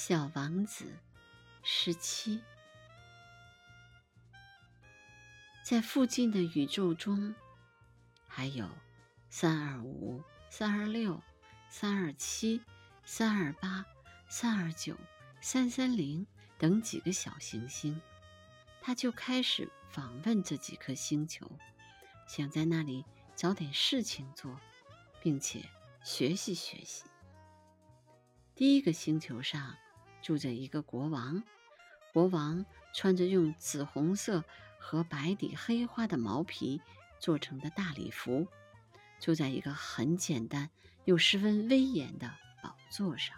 小王子十七，在附近的宇宙中，还有三二五、三二六、三二七、三二八、三二九、三三零等几个小行星。他就开始访问这几颗星球，想在那里找点事情做，并且学习学习。第一个星球上。住着一个国王，国王穿着用紫红色和白底黑花的毛皮做成的大礼服，坐在一个很简单又十分威严的宝座上。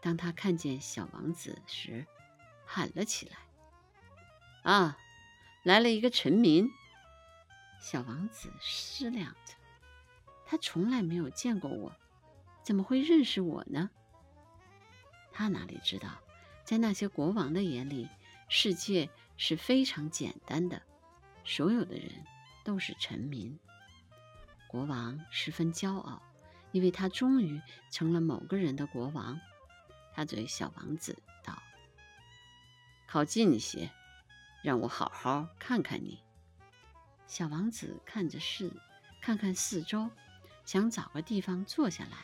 当他看见小王子时，喊了起来：“啊，来了一个臣民！”小王子思量着，他从来没有见过我，怎么会认识我呢？他哪里知道，在那些国王的眼里，世界是非常简单的，所有的人都是臣民。国王十分骄傲，因为他终于成了某个人的国王。他对小王子道：“靠近一些，让我好好看看你。”小王子看着四，看看四周，想找个地方坐下来，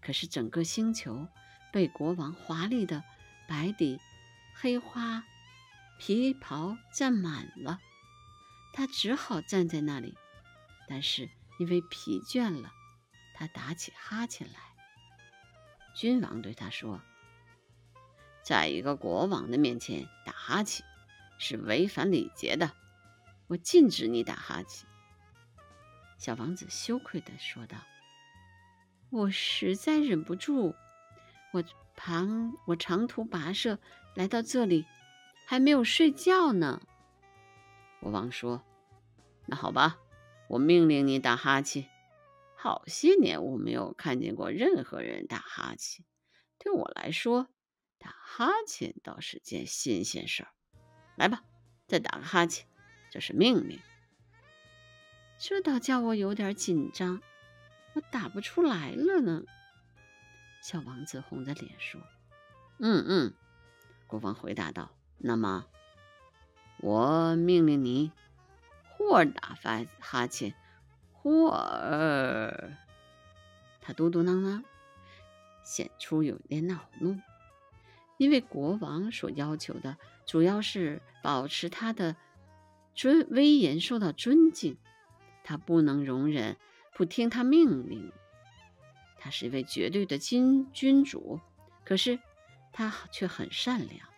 可是整个星球。被国王华丽的白底黑花皮袍占满了，他只好站在那里。但是因为疲倦了，他打起哈欠来。君王对他说：“在一个国王的面前打哈欠是违反礼节的，我禁止你打哈欠。”小王子羞愧地说道：“我实在忍不住。”我长我长途跋涉来到这里，还没有睡觉呢。国王说：“那好吧，我命令你打哈欠。好些年我没有看见过任何人打哈欠，对我来说，打哈欠倒是件新鲜事儿。来吧，再打个哈欠，这是命令。这倒叫我有点紧张，我打不出来了呢。”小王子红着脸说：“嗯嗯。”国王回答道：“那么，我命令你，或打发哈欠，或……”他嘟嘟囔囔，显出有点恼怒，因为国王所要求的主要是保持他的尊威严受到尊敬，他不能容忍不听他命令。他是一位绝对的君君主，可是他却很善良。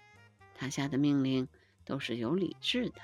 他下的命令都是有理智的。